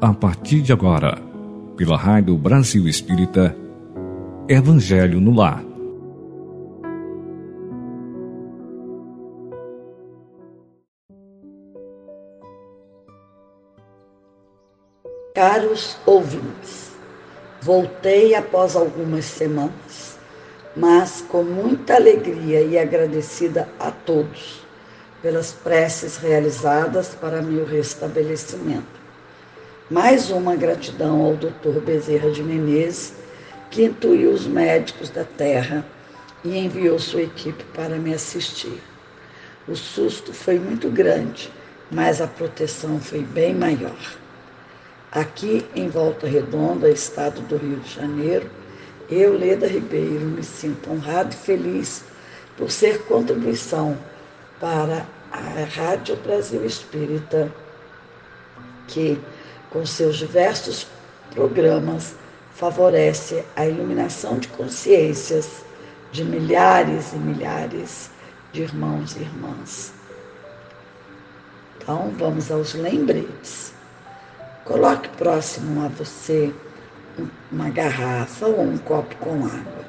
a partir de agora, pela Rádio Brasil Espírita, Evangelho no Lar. Caros ouvintes, voltei após algumas semanas, mas com muita alegria e agradecida a todos pelas preces realizadas para meu restabelecimento mais uma gratidão ao Dr. Bezerra de Menezes, que intuiu os médicos da terra e enviou sua equipe para me assistir. O susto foi muito grande, mas a proteção foi bem maior. Aqui em Volta Redonda, estado do Rio de Janeiro, eu, Leda Ribeiro, me sinto honrado e feliz por ser contribuição para a Rádio Brasil Espírita, que com seus diversos programas, favorece a iluminação de consciências de milhares e milhares de irmãos e irmãs. Então, vamos aos lembretes. Coloque próximo a você uma garrafa ou um copo com água,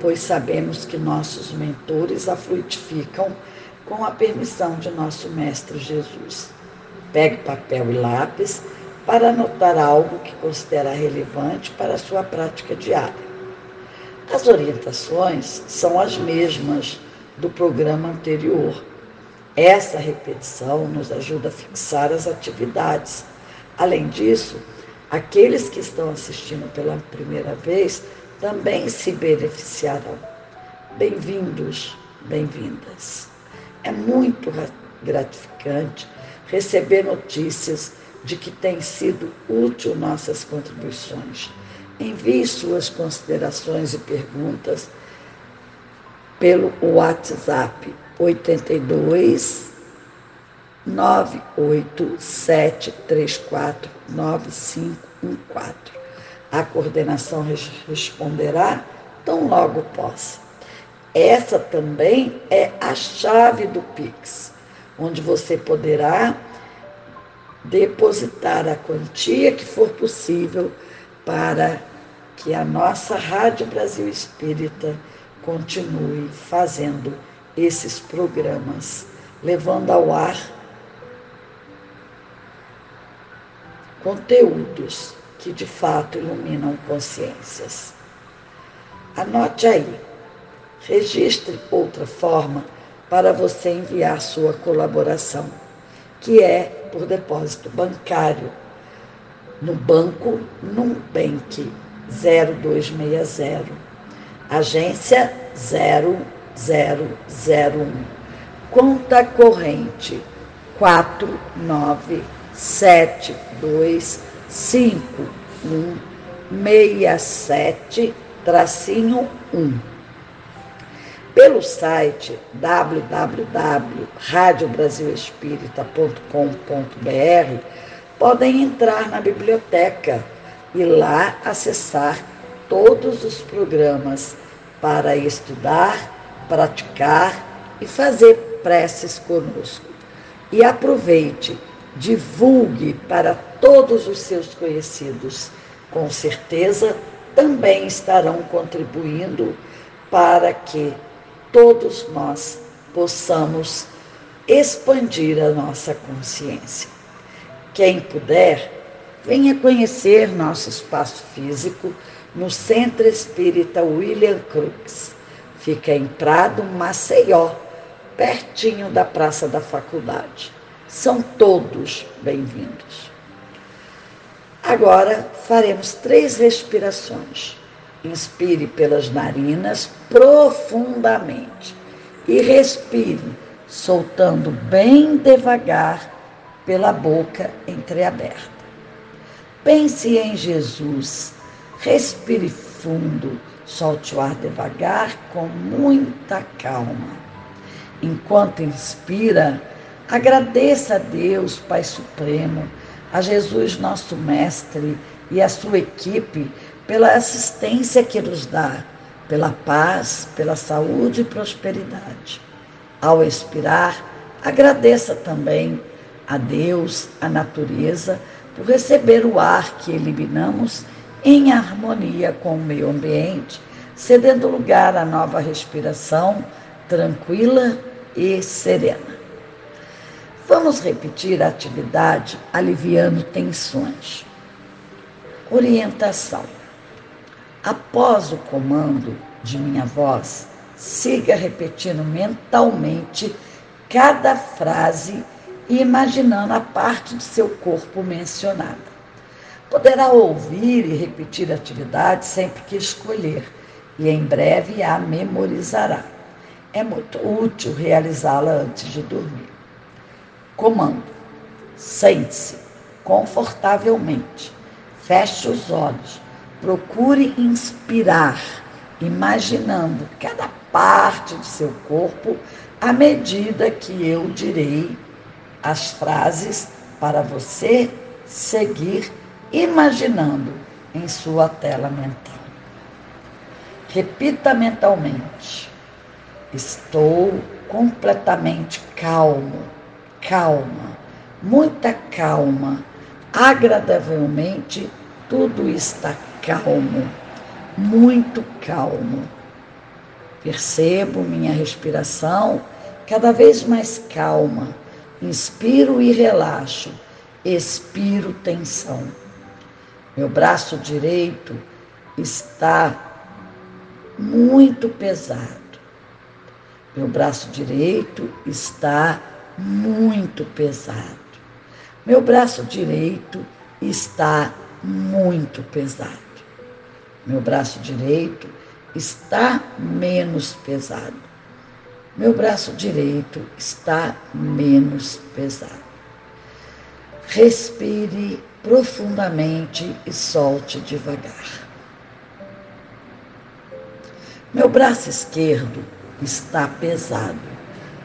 pois sabemos que nossos mentores a fluidificam com a permissão de nosso Mestre Jesus. Pegue papel e lápis para anotar algo que considera relevante para a sua prática diária. As orientações são as mesmas do programa anterior. Essa repetição nos ajuda a fixar as atividades. Além disso, aqueles que estão assistindo pela primeira vez também se beneficiarão. Bem-vindos, bem-vindas. É muito gratificante receber notícias de que tem sido útil nossas contribuições. Envie suas considerações e perguntas pelo WhatsApp 82 98734 9514. A coordenação responderá tão logo possa. Essa também é a chave do Pix, onde você poderá depositar a quantia que for possível para que a nossa Rádio Brasil Espírita continue fazendo esses programas, levando ao ar conteúdos que de fato iluminam consciências. Anote aí, registre outra forma para você enviar sua colaboração, que é por depósito bancário no banco Numbank 0260, agência 0001, conta corrente 49725167 tracinho 1 pelo site www.radiobrasilespírita.com.br podem entrar na biblioteca e lá acessar todos os programas para estudar, praticar e fazer preces conosco. E aproveite, divulgue para todos os seus conhecidos. Com certeza também estarão contribuindo para que todos nós possamos expandir a nossa consciência. Quem puder, venha conhecer nosso espaço físico no Centro Espírita William Crux. Fica em Prado, Maceió, pertinho da Praça da Faculdade. São todos bem-vindos. Agora faremos três respirações. Inspire pelas narinas profundamente e respire, soltando bem devagar pela boca entreaberta. Pense em Jesus, respire fundo, solte o ar devagar com muita calma. Enquanto inspira, agradeça a Deus, Pai Supremo, a Jesus, nosso Mestre, e a sua equipe pela assistência que nos dá, pela paz, pela saúde e prosperidade. Ao expirar, agradeça também a Deus, a natureza, por receber o ar que eliminamos em harmonia com o meio ambiente, cedendo lugar à nova respiração tranquila e serena. Vamos repetir a atividade aliviando tensões. Orientação. Após o comando de minha voz, siga repetindo mentalmente cada frase e imaginando a parte de seu corpo mencionada. Poderá ouvir e repetir a atividade sempre que escolher e em breve a memorizará. É muito útil realizá-la antes de dormir. Comando: sente-se confortavelmente, feche os olhos, procure inspirar, imaginando cada parte de seu corpo à medida que eu direi as frases para você seguir imaginando em sua tela mental. Repita mentalmente: Estou completamente calmo, calma, muita calma, agradavelmente tudo está calmo, muito calmo. Percebo minha respiração cada vez mais calma. Inspiro e relaxo, expiro tensão. Meu braço direito está muito pesado. Meu braço direito está muito pesado. Meu braço direito está muito pesado. Meu braço direito está menos pesado. Meu braço direito está menos pesado. Respire profundamente e solte devagar. Meu braço esquerdo está pesado.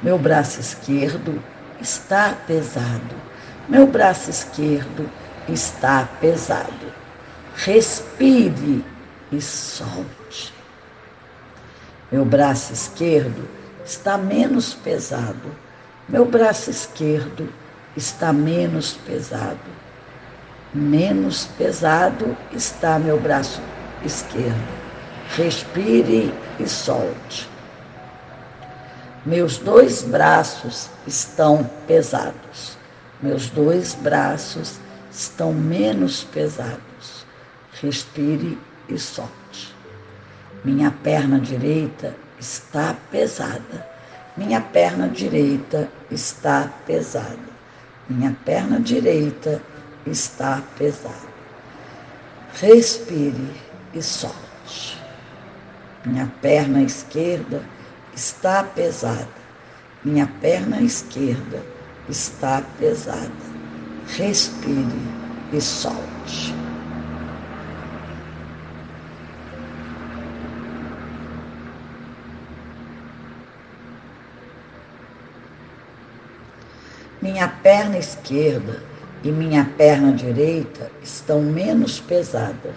Meu braço esquerdo está pesado. Meu braço esquerdo está pesado. Respire e solte. Meu braço esquerdo está menos pesado. Meu braço esquerdo está menos pesado menos pesado está meu braço esquerdo. Respire e solte. Meus dois braços estão pesados. Meus dois braços estão menos pesados. Respire e solte. Minha perna direita está pesada. Minha perna direita está pesada. Minha perna direita está pesado. Respire e solte. Minha perna esquerda está pesada. Minha perna esquerda está pesada. Respire e solte. Minha perna esquerda e minha perna direita estão menos pesadas.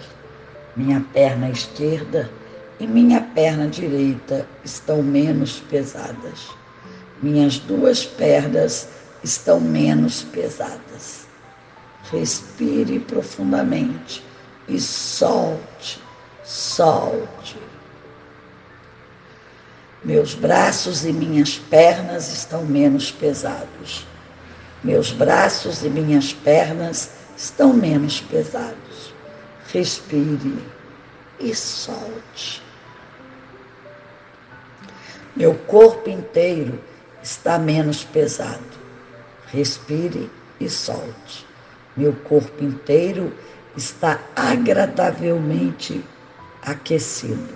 Minha perna esquerda e minha perna direita estão menos pesadas. Minhas duas pernas estão menos pesadas. Respire profundamente e solte, solte. Meus braços e minhas pernas estão menos pesados. Meus braços e minhas pernas estão menos pesados. Respire e solte. Meu corpo inteiro está menos pesado. Respire e solte. Meu corpo inteiro está agradavelmente aquecido.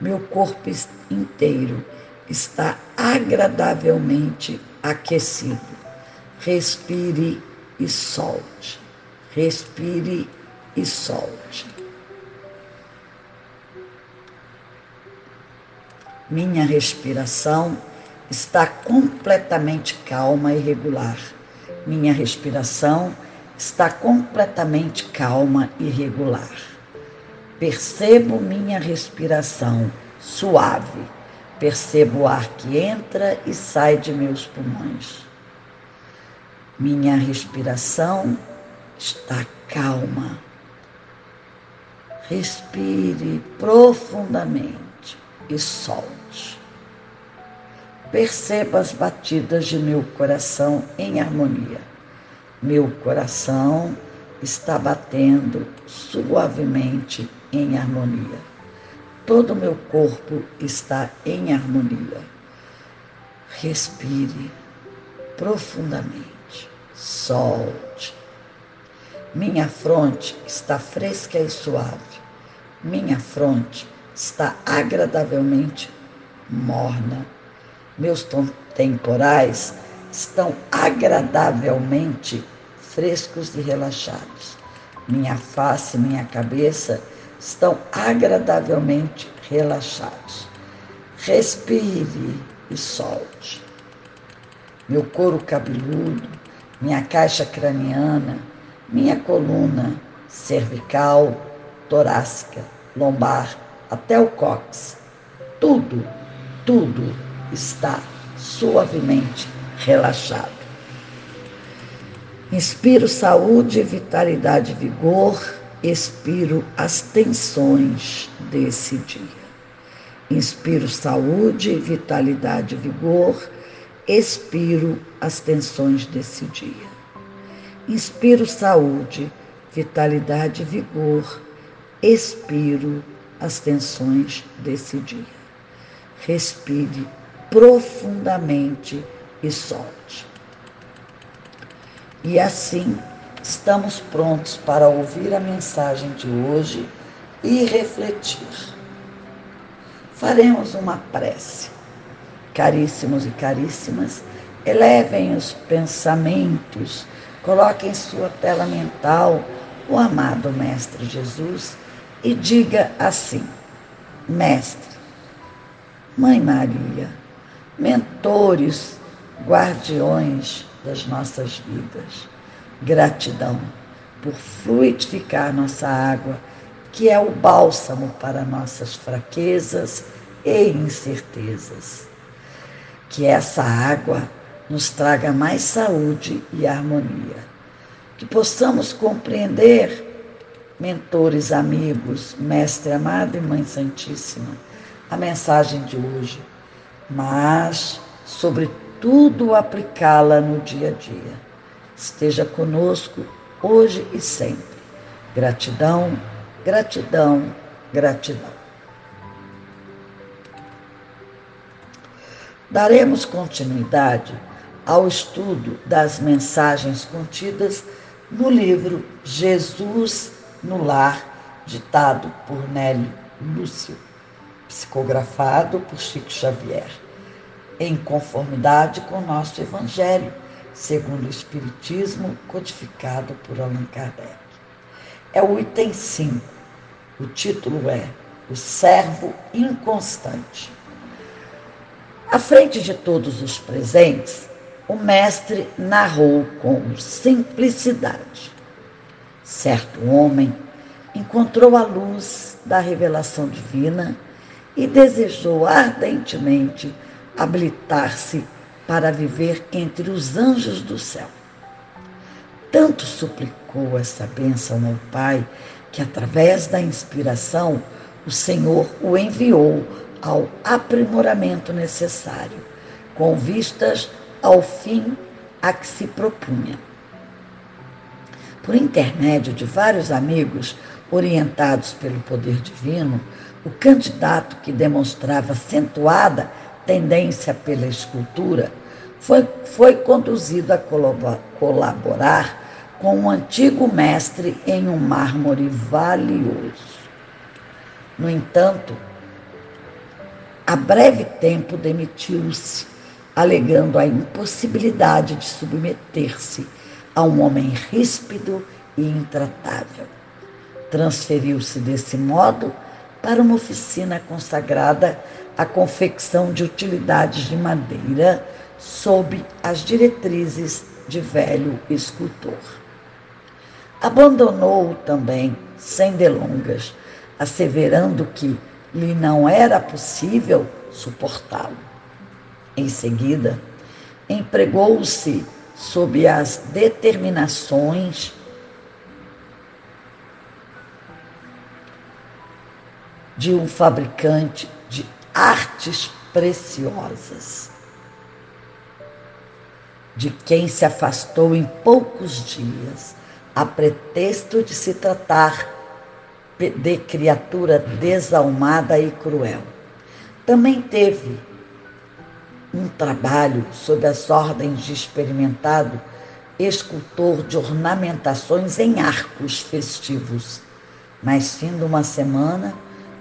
Meu corpo inteiro está agradavelmente aquecido. Respire e solte. Respire e solte. Minha respiração está completamente calma e regular. Minha respiração está completamente calma e regular. Percebo minha respiração suave. Percebo o ar que entra e sai de meus pulmões. Minha respiração está calma. Respire profundamente e solte. Perceba as batidas de meu coração em harmonia. Meu coração está batendo suavemente em harmonia. Todo meu corpo está em harmonia. Respire profundamente. Solte. Minha fronte está fresca e suave. Minha fronte está agradavelmente morna. Meus temporais estão agradavelmente frescos e relaxados. Minha face e minha cabeça estão agradavelmente relaxados. Respire e solte. Meu couro cabeludo, minha caixa craniana, minha coluna cervical, torácica, lombar, até o cóccix. Tudo, tudo está suavemente relaxado. Inspiro saúde, vitalidade vigor, expiro as tensões desse dia. Inspiro saúde, vitalidade vigor, expiro as tensões desse dia. Inspiro saúde, vitalidade e vigor, expiro as tensões desse dia. Respire profundamente e solte. E assim estamos prontos para ouvir a mensagem de hoje e refletir. Faremos uma prece. Caríssimos e caríssimas, elevem os pensamentos, coloquem em sua tela mental o amado Mestre Jesus e diga assim: Mestre, Mãe Maria, mentores, guardiões das nossas vidas, gratidão por fluidificar nossa água, que é o bálsamo para nossas fraquezas e incertezas. Que essa água nos traga mais saúde e harmonia. Que possamos compreender, mentores, amigos, Mestre amado e Mãe Santíssima, a mensagem de hoje, mas, sobretudo, aplicá-la no dia a dia esteja conosco hoje e sempre. Gratidão, gratidão, gratidão. Daremos continuidade ao estudo das mensagens contidas no livro Jesus no Lar, ditado por Nélio Lúcio, psicografado por Chico Xavier, em conformidade com o nosso Evangelho segundo o Espiritismo, codificado por Allan Kardec. É o item 5. O título é O Servo Inconstante. À frente de todos os presentes, o mestre narrou com simplicidade. Certo homem encontrou a luz da revelação divina e desejou ardentemente habilitar-se para viver entre os anjos do céu. Tanto suplicou essa bênção ao Pai que, através da inspiração, o Senhor o enviou ao aprimoramento necessário, com vistas ao fim a que se propunha. Por intermédio de vários amigos orientados pelo poder divino, o candidato que demonstrava acentuada tendência pela escultura, foi, foi conduzido a colaborar com um antigo mestre em um mármore valioso. No entanto, a breve tempo demitiu-se, alegando a impossibilidade de submeter-se a um homem ríspido e intratável. Transferiu-se desse modo para uma oficina consagrada à confecção de utilidades de madeira sob as diretrizes de velho escultor. Abandonou-o também, sem delongas, asseverando que lhe não era possível suportá-lo. Em seguida, empregou-se sob as determinações de um fabricante de artes preciosas, de quem se afastou em poucos dias, a pretexto de se tratar de criatura desalmada e cruel. Também teve um trabalho sob as ordens de experimentado escultor de ornamentações em arcos festivos. Mas, fim de uma semana,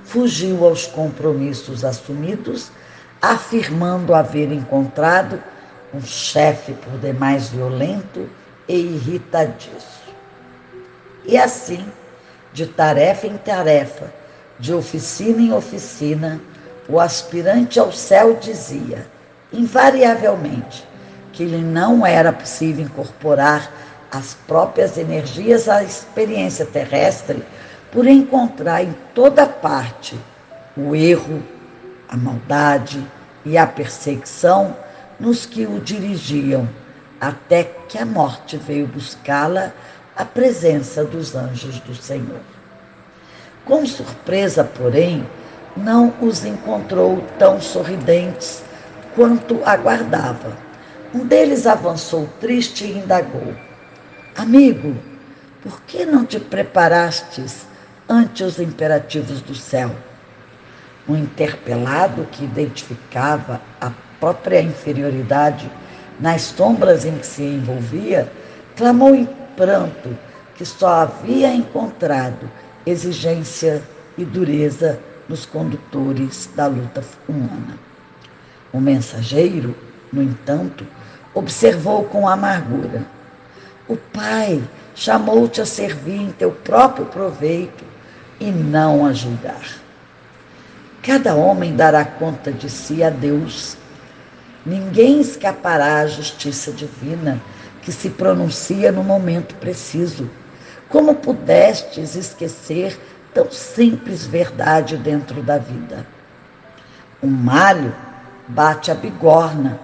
fugiu aos compromissos assumidos, afirmando haver encontrado um chefe por demais violento e irritadiço. E assim, de tarefa em tarefa, de oficina em oficina, o aspirante ao céu dizia, invariavelmente, que lhe não era possível incorporar as próprias energias à experiência terrestre por encontrar em toda parte o erro, a maldade e a perseguição nos que o dirigiam, até que a morte veio buscá-la à presença dos anjos do Senhor. Com surpresa, porém, não os encontrou tão sorridentes quanto aguardava um deles avançou triste e indagou: Amigo, por que não te preparastes ante os imperativos do céu? O interpelado, que identificava a própria inferioridade nas sombras em que se envolvia, clamou pranto que só havia encontrado exigência e dureza nos condutores da luta humana. O mensageiro, no entanto, observou com amargura: O Pai chamou-te a servir em teu próprio proveito e não a julgar. Cada homem dará conta de si a Deus. Ninguém escapará à justiça divina que se pronuncia no momento preciso. Como pudestes esquecer tão simples verdade dentro da vida? O malho bate a bigorna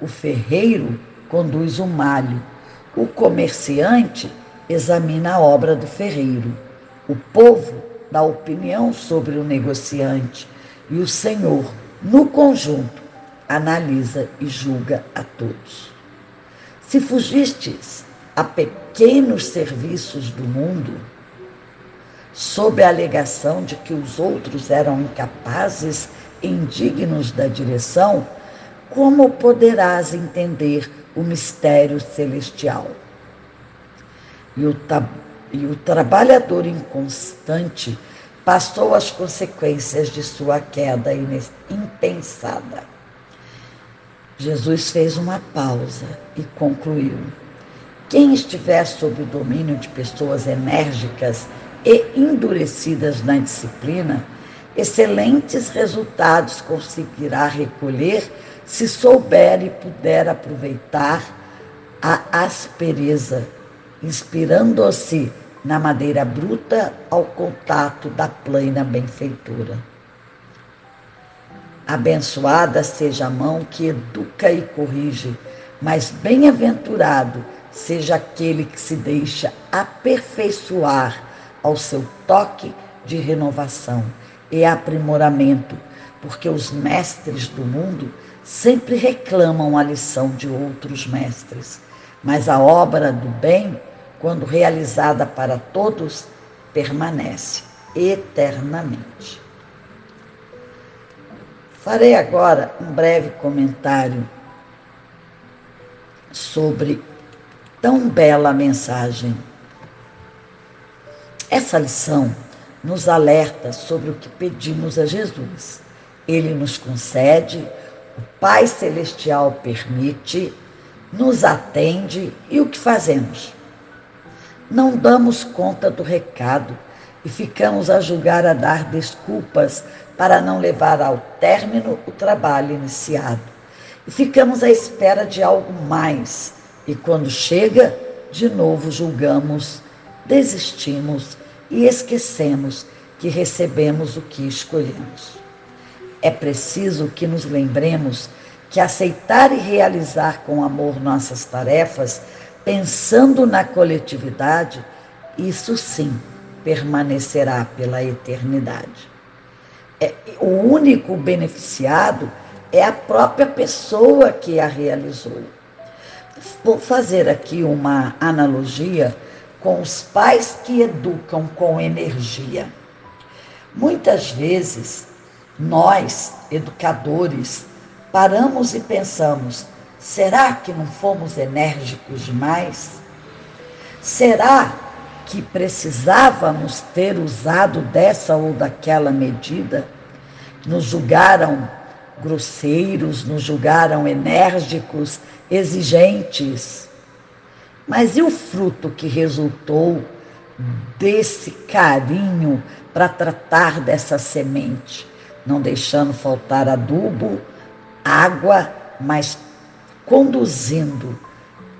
o ferreiro conduz o malho. O comerciante examina a obra do ferreiro. O povo dá opinião sobre o negociante. E o Senhor, no conjunto, analisa e julga a todos. Se fugistes a pequenos serviços do mundo, sob a alegação de que os outros eram incapazes e indignos da direção, como poderás entender o mistério celestial? E o, e o trabalhador inconstante passou as consequências de sua queda impensada. Jesus fez uma pausa e concluiu: Quem estiver sob o domínio de pessoas enérgicas e endurecidas na disciplina, excelentes resultados conseguirá recolher se souber e puder aproveitar a aspereza, inspirando-se na madeira bruta ao contato da plena benfeitura. Abençoada seja a mão que educa e corrige, mas bem-aventurado seja aquele que se deixa aperfeiçoar ao seu toque de renovação e aprimoramento, porque os mestres do mundo sempre reclamam a lição de outros mestres, mas a obra do bem, quando realizada para todos, permanece eternamente. Farei agora um breve comentário sobre tão bela mensagem. Essa lição nos alerta sobre o que pedimos a Jesus. Ele nos concede o Pai Celestial permite, nos atende e o que fazemos? Não damos conta do recado e ficamos a julgar a dar desculpas para não levar ao término o trabalho iniciado. E ficamos à espera de algo mais e quando chega, de novo julgamos, desistimos e esquecemos que recebemos o que escolhemos. É preciso que nos lembremos que aceitar e realizar com amor nossas tarefas, pensando na coletividade, isso sim permanecerá pela eternidade. É, o único beneficiado é a própria pessoa que a realizou. Vou fazer aqui uma analogia com os pais que educam com energia. Muitas vezes, nós, educadores, paramos e pensamos: será que não fomos enérgicos demais? Será que precisávamos ter usado dessa ou daquela medida? Nos julgaram grosseiros, nos julgaram enérgicos, exigentes. Mas e o fruto que resultou desse carinho para tratar dessa semente, não deixando faltar adubo, água, mas conduzindo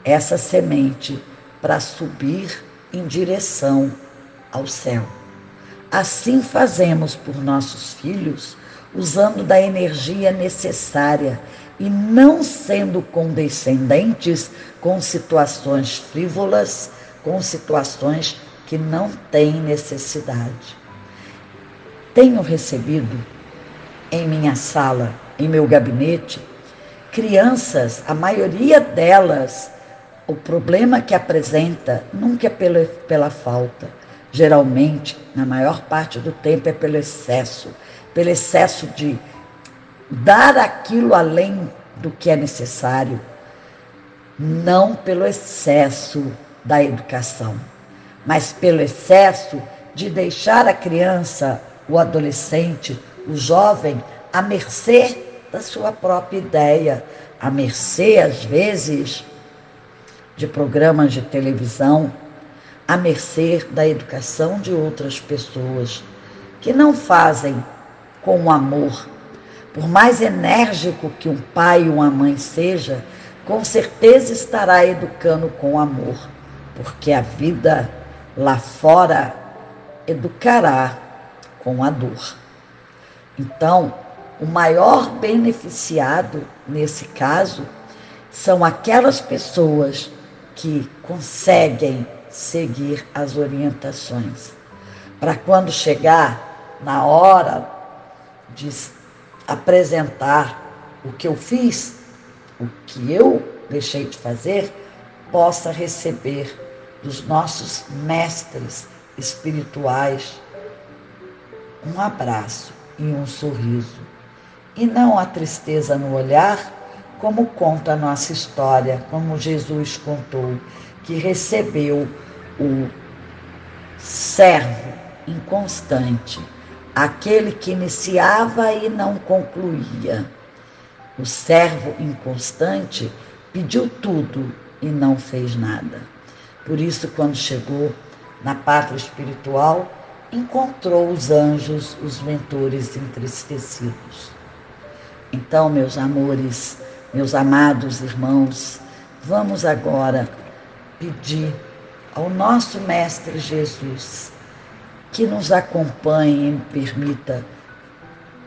essa semente para subir em direção ao céu. Assim fazemos por nossos filhos, usando da energia necessária e não sendo condescendentes com situações frívolas, com situações que não têm necessidade. Tenho recebido em minha sala, em meu gabinete, crianças, a maioria delas, o problema que apresenta nunca é pela, pela falta, geralmente, na maior parte do tempo, é pelo excesso. Pelo excesso de dar aquilo além do que é necessário, não pelo excesso da educação, mas pelo excesso de deixar a criança, o adolescente, o jovem à mercê da sua própria ideia, à mercê, às vezes, de programas de televisão, à mercê da educação de outras pessoas que não fazem com amor. Por mais enérgico que um pai ou uma mãe seja, com certeza estará educando com amor, porque a vida lá fora educará com a dor. Então, o maior beneficiado nesse caso são aquelas pessoas que conseguem seguir as orientações. Para quando chegar na hora de apresentar o que eu fiz, o que eu deixei de fazer, possa receber dos nossos mestres espirituais um abraço e um sorriso, e não a tristeza no olhar, como conta a nossa história, como Jesus contou, que recebeu o servo inconstante aquele que iniciava e não concluía. O servo inconstante pediu tudo e não fez nada. Por isso, quando chegou na pátria espiritual, encontrou os anjos, os mentores entristecidos. Então, meus amores, meus amados irmãos, vamos agora pedir ao nosso Mestre Jesus que nos acompanhe e permita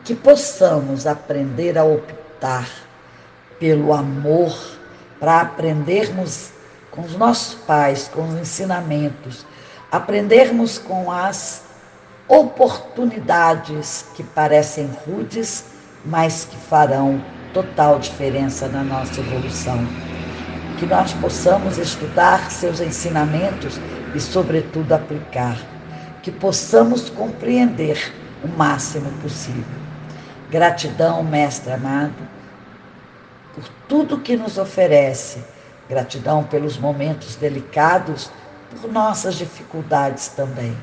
que possamos aprender a optar pelo amor, para aprendermos com os nossos pais, com os ensinamentos, aprendermos com as oportunidades que parecem rudes, mas que farão total diferença na nossa evolução. Que nós possamos estudar seus ensinamentos e, sobretudo, aplicar que possamos compreender o máximo possível. Gratidão, Mestre amado, por tudo que nos oferece. Gratidão pelos momentos delicados, por nossas dificuldades também.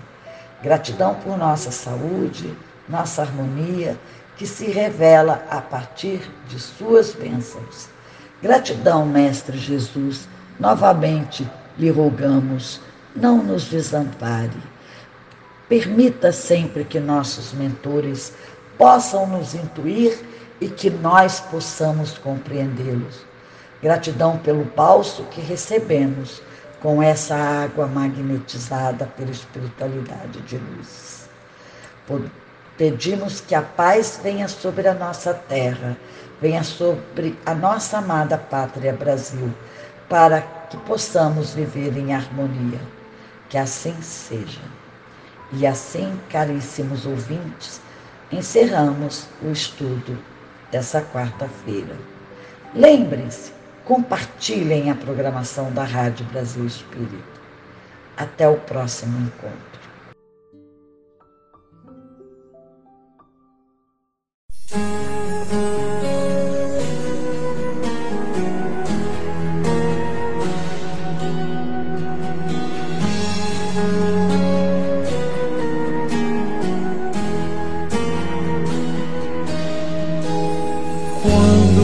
Gratidão por nossa saúde, nossa harmonia, que se revela a partir de Suas bênçãos. Gratidão, Mestre Jesus, novamente lhe rogamos, não nos desampare Permita sempre que nossos mentores possam nos intuir e que nós possamos compreendê-los. Gratidão pelo balso que recebemos com essa água magnetizada pela espiritualidade de luz. Pedimos que a paz venha sobre a nossa terra, venha sobre a nossa amada pátria Brasil, para que possamos viver em harmonia. Que assim seja. E assim, caríssimos ouvintes, encerramos o estudo dessa quarta-feira. Lembrem-se, compartilhem a programação da Rádio Brasil Espírita. Até o próximo encontro. Quando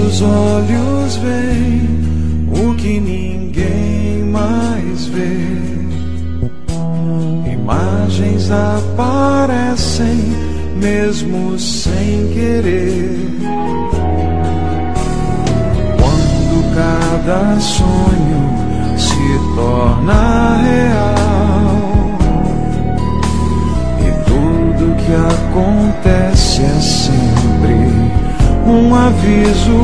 os olhos veem o que ninguém mais vê, imagens aparecem mesmo sem querer. Quando cada sonho se torna real e tudo que acontece é sempre um aviso,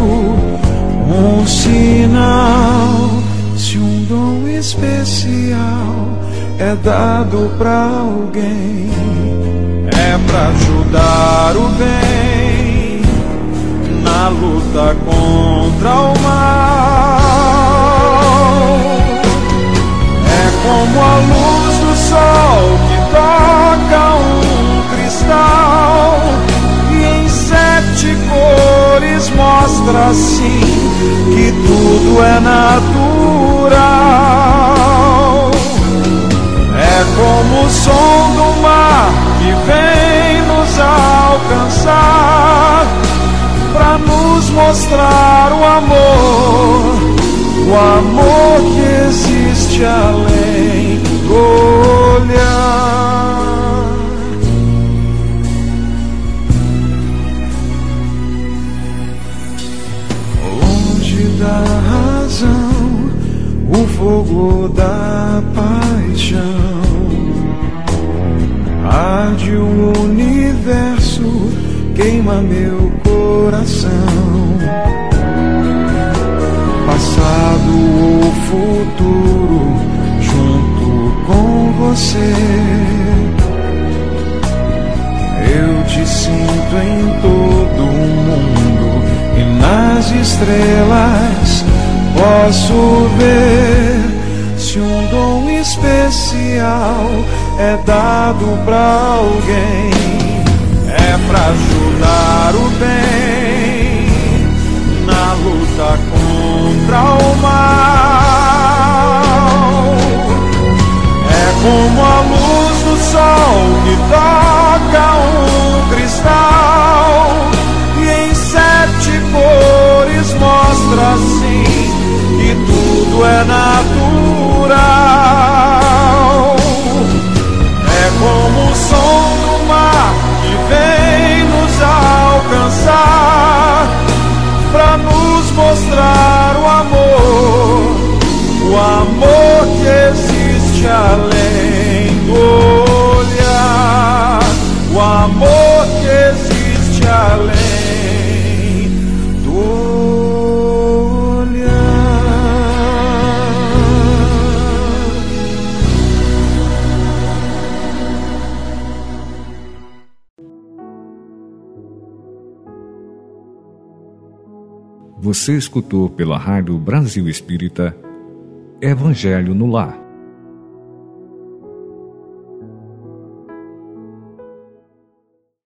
um sinal. Se um dom especial é dado para alguém é para ajudar o bem na luta contra o mal. É como a luz do sol que toca um cristal e em sete cores mostra assim que tudo é natural. É como o som do mar que vem alcançar para nos mostrar o amor, o amor que existe além do olhar. Longe da razão, o fogo da paixão queima meu coração. Passado ou futuro, junto com você. Eu te sinto em todo o mundo e nas estrelas posso ver se um dom especial é dado para alguém, para ajudar o bem na luta contra o mal. É como a luz do sol que toca um cristal e em sete cores mostra assim que tudo é natural existe além do olhar, o amor que existe além. Você escutou pela Rádio Brasil Espírita Evangelho no Lar